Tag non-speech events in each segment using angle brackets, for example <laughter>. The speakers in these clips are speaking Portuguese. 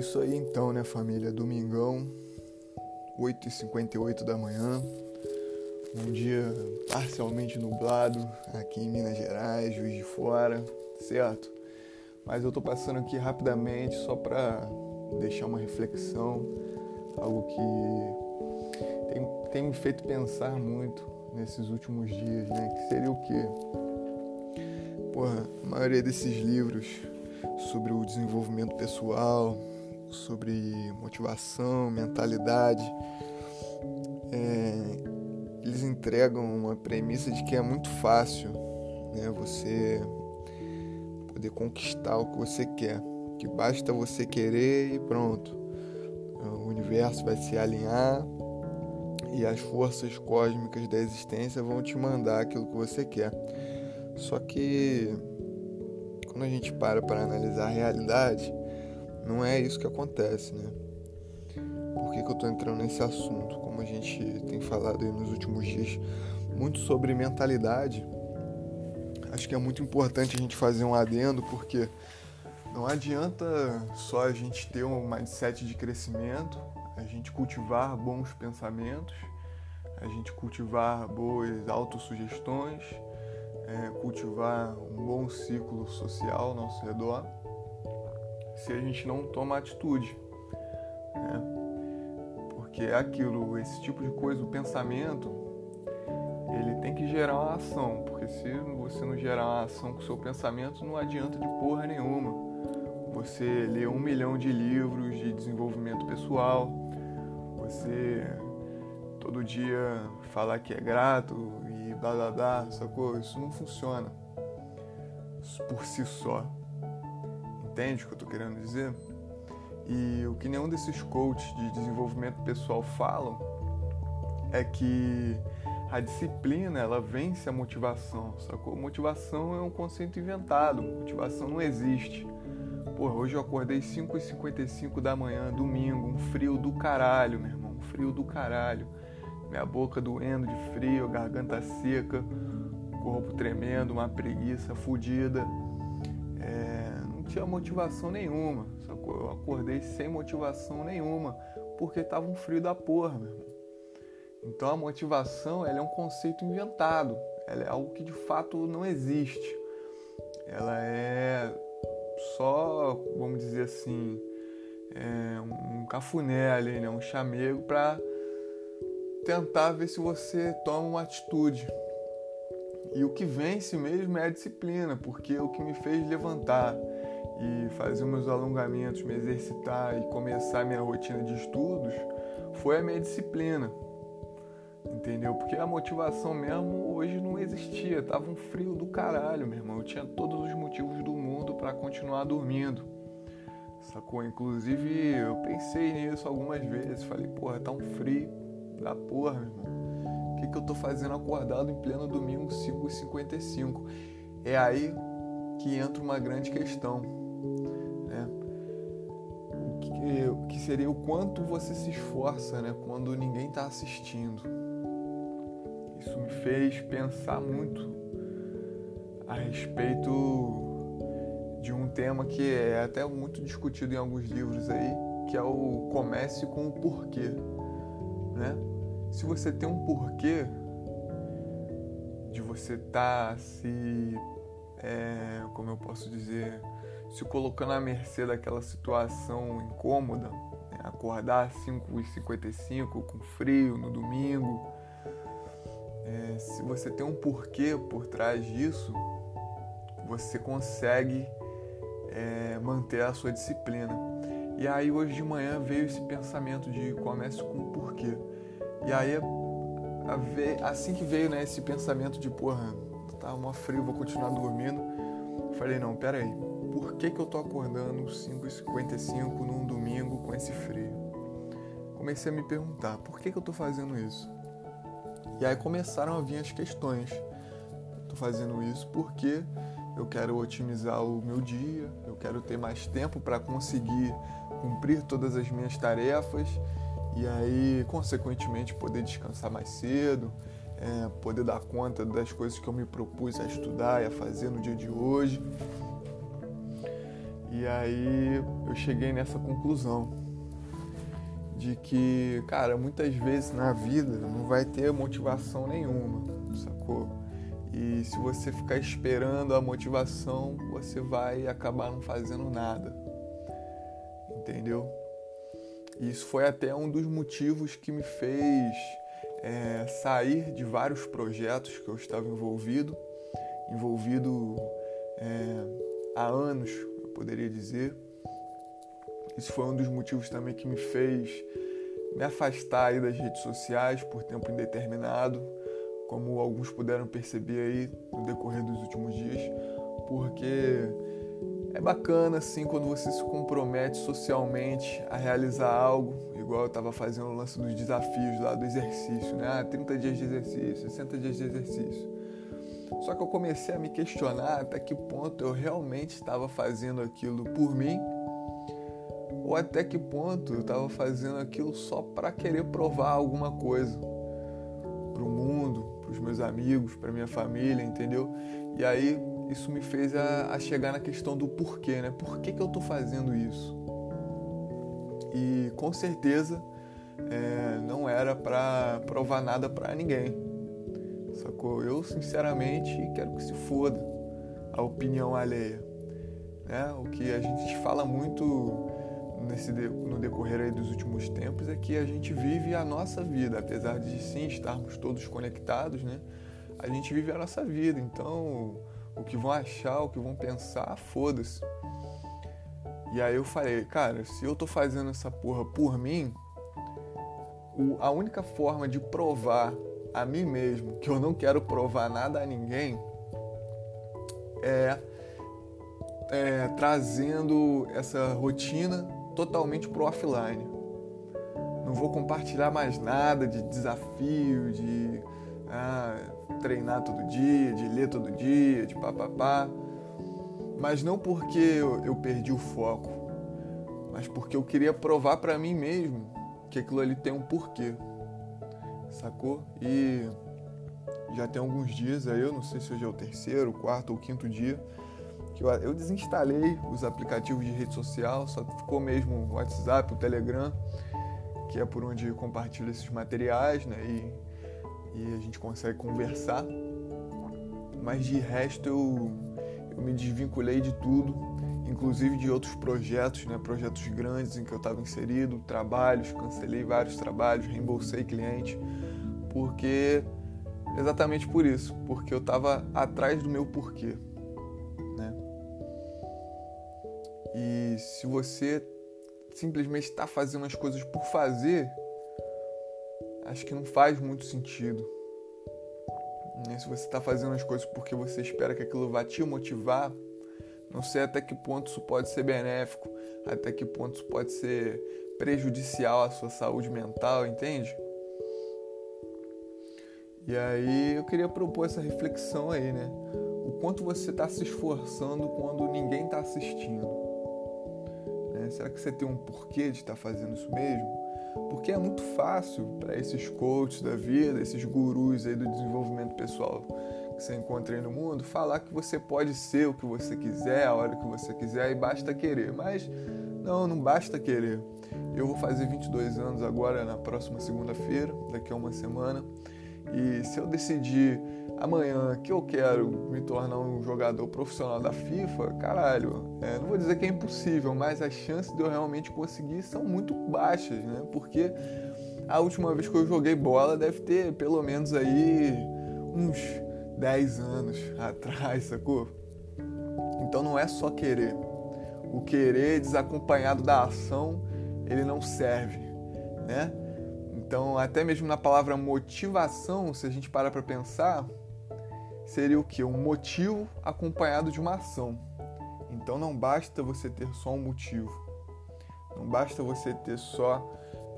isso aí então, né, família? Domingão, 8h58 da manhã. Um dia parcialmente nublado aqui em Minas Gerais, Juiz de Fora, certo? Mas eu tô passando aqui rapidamente só para deixar uma reflexão, algo que tem, tem me feito pensar muito nesses últimos dias, né? Que seria o quê? Porra, a maioria desses livros sobre o desenvolvimento pessoal, sobre motivação, mentalidade, é, eles entregam uma premissa de que é muito fácil né, você poder conquistar o que você quer, que basta você querer e pronto. O universo vai se alinhar e as forças cósmicas da existência vão te mandar aquilo que você quer. Só que quando a gente para para analisar a realidade, não é isso que acontece, né? Por que, que eu estou entrando nesse assunto? Como a gente tem falado aí nos últimos dias muito sobre mentalidade, acho que é muito importante a gente fazer um adendo, porque não adianta só a gente ter um mindset de crescimento, a gente cultivar bons pensamentos, a gente cultivar boas autossugestões, é, cultivar um bom ciclo social ao nosso redor se a gente não toma atitude. Né? Porque é aquilo, esse tipo de coisa, o pensamento, ele tem que gerar uma ação, porque se você não gerar uma ação com o seu pensamento, não adianta de porra nenhuma. Você lê um milhão de livros de desenvolvimento pessoal, você todo dia falar que é grato e blá blá blá, sacou? Isso não funciona por si só. Entende o que eu estou querendo dizer? E o que nenhum desses coaches de desenvolvimento pessoal falam é que a disciplina ela vence a motivação, sacou? Motivação é um conceito inventado, motivação não existe. Porra, hoje eu acordei 5h55 da manhã, domingo, um frio do caralho, meu irmão, um frio do caralho minha boca doendo de frio, garganta seca, corpo tremendo, uma preguiça fodida. É, tinha motivação nenhuma? Eu acordei sem motivação nenhuma, porque tava um frio da porra, meu irmão. Então a motivação ela é um conceito inventado, ela é algo que de fato não existe. Ela é só, vamos dizer assim, é um cafuné ali, né? um chamego para tentar ver se você toma uma atitude. E o que vence mesmo é a disciplina, porque o que me fez levantar e fazer meus alongamentos, me exercitar e começar minha rotina de estudos foi a minha disciplina. Entendeu? Porque a motivação mesmo hoje não existia, tava um frio do caralho, meu irmão. Eu tinha todos os motivos do mundo para continuar dormindo. Sacou? Inclusive, eu pensei nisso algumas vezes. Falei, porra, tá um frio da porra, meu irmão. O que, que eu tô fazendo acordado em pleno domingo 5h55? É aí que entra uma grande questão. Que seria o quanto você se esforça né, quando ninguém está assistindo. Isso me fez pensar muito a respeito de um tema que é até muito discutido em alguns livros aí, que é o comece com o porquê, né? se você tem um porquê de você estar tá se, é, como eu posso dizer, se colocando à mercê daquela situação incômoda, né? acordar às 5h55 com frio no domingo, é, se você tem um porquê por trás disso, você consegue é, manter a sua disciplina. E aí hoje de manhã veio esse pensamento de comece com o porquê. E aí, assim que veio né, esse pensamento de, porra, tá mó frio, vou continuar dormindo, falei, não, pera aí, por que, que eu tô acordando 5h55 num domingo com esse frio? Comecei a me perguntar, por que, que eu tô fazendo isso? E aí começaram a vir as questões. Tô fazendo isso porque eu quero otimizar o meu dia, eu quero ter mais tempo para conseguir cumprir todas as minhas tarefas e aí, consequentemente, poder descansar mais cedo, é, poder dar conta das coisas que eu me propus a estudar e a fazer no dia de hoje. E aí eu cheguei nessa conclusão de que, cara, muitas vezes na vida não vai ter motivação nenhuma, sacou? E se você ficar esperando a motivação, você vai acabar não fazendo nada. Entendeu? Isso foi até um dos motivos que me fez é, sair de vários projetos que eu estava envolvido, envolvido é, há anos, poderia dizer. Isso foi um dos motivos também que me fez me afastar das redes sociais por tempo indeterminado, como alguns puderam perceber aí no decorrer dos últimos dias, porque é bacana assim quando você se compromete socialmente a realizar algo, igual eu estava fazendo o lance dos desafios lá do exercício, né? Ah, 30 dias de exercício, 60 dias de exercício. Só que eu comecei a me questionar até que ponto eu realmente estava fazendo aquilo por mim ou até que ponto eu estava fazendo aquilo só para querer provar alguma coisa para o mundo, para os meus amigos, para minha família, entendeu? E aí isso me fez a, a chegar na questão do porquê, né? Por que, que eu estou fazendo isso? E com certeza é, não era para provar nada para ninguém, sacou? Eu sinceramente quero que se foda a opinião alheia, né? O que a gente fala muito nesse no decorrer dos últimos tempos é que a gente vive a nossa vida, apesar de sim estarmos todos conectados, né? A gente vive a nossa vida, então o que vão achar, o que vão pensar, foda-se. E aí eu falei, cara, se eu tô fazendo essa porra por mim, a única forma de provar a mim mesmo que eu não quero provar nada a ninguém é, é trazendo essa rotina totalmente pro offline. Não vou compartilhar mais nada de desafio, de ah, treinar todo dia, de ler todo dia, de papapá. Mas não porque eu, eu perdi o foco, mas porque eu queria provar para mim mesmo que aquilo ali tem um porquê. Sacou? E já tem alguns dias aí, eu não sei se hoje é o terceiro, quarto ou quinto dia, que eu, eu desinstalei os aplicativos de rede social, só ficou mesmo o WhatsApp, o Telegram, que é por onde eu compartilho esses materiais, né? E, e a gente consegue conversar. Mas de resto eu, eu me desvinculei de tudo, inclusive de outros projetos, né? Projetos grandes em que eu estava inserido, trabalhos, cancelei vários trabalhos, reembolsei cliente, porque exatamente por isso, porque eu estava atrás do meu porquê. E se você simplesmente está fazendo as coisas por fazer, acho que não faz muito sentido. E se você está fazendo as coisas porque você espera que aquilo vá te motivar, não sei até que ponto isso pode ser benéfico, até que ponto isso pode ser prejudicial à sua saúde mental, entende? E aí eu queria propor essa reflexão aí, né? O quanto você está se esforçando quando ninguém está assistindo. Será que você tem um porquê de estar fazendo isso mesmo? Porque é muito fácil para esses coaches da vida, esses gurus aí do desenvolvimento pessoal que você encontra aí no mundo, falar que você pode ser o que você quiser, a hora que você quiser e basta querer. Mas não, não basta querer. Eu vou fazer 22 anos agora na próxima segunda-feira, daqui a uma semana. E se eu decidir amanhã que eu quero me tornar um jogador profissional da FIFA, caralho, é, não vou dizer que é impossível, mas as chances de eu realmente conseguir são muito baixas, né? Porque a última vez que eu joguei bola deve ter pelo menos aí uns 10 anos <laughs> atrás, sacou? Então não é só querer. O querer desacompanhado da ação, ele não serve, né? Então, até mesmo na palavra motivação, se a gente parar para pensar, seria o que? Um motivo acompanhado de uma ação. Então não basta você ter só um motivo, não basta você ter só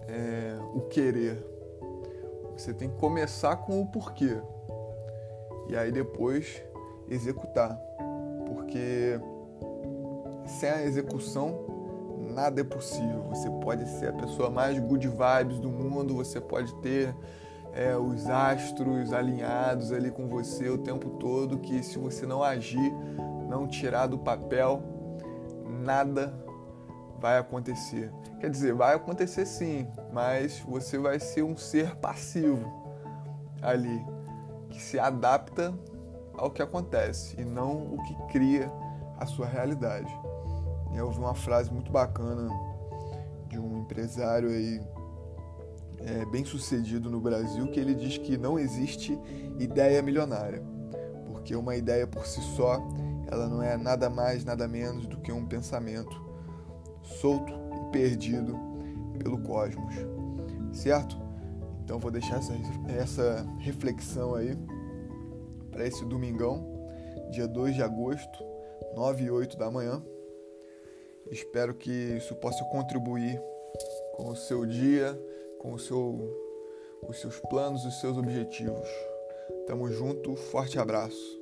é, o querer. Você tem que começar com o porquê e aí depois executar, porque sem a execução nada é possível. Você pode ser a pessoa mais good vibes do mundo, você pode ter é, os astros alinhados ali com você o tempo todo, que se você não agir, não tirar do papel, nada vai acontecer. Quer dizer, vai acontecer sim, mas você vai ser um ser passivo ali, que se adapta ao que acontece e não o que cria a sua realidade. Eu ouvi uma frase muito bacana de um empresário aí é, bem sucedido no Brasil que ele diz que não existe ideia milionária, porque uma ideia por si só ela não é nada mais nada menos do que um pensamento solto e perdido pelo cosmos, certo? Então vou deixar essa, essa reflexão aí para esse domingão, dia 2 de agosto, 9 e 8 da manhã. Espero que isso possa contribuir com o seu dia, com o seu, os seus planos, os seus objetivos. Tamo junto, forte abraço.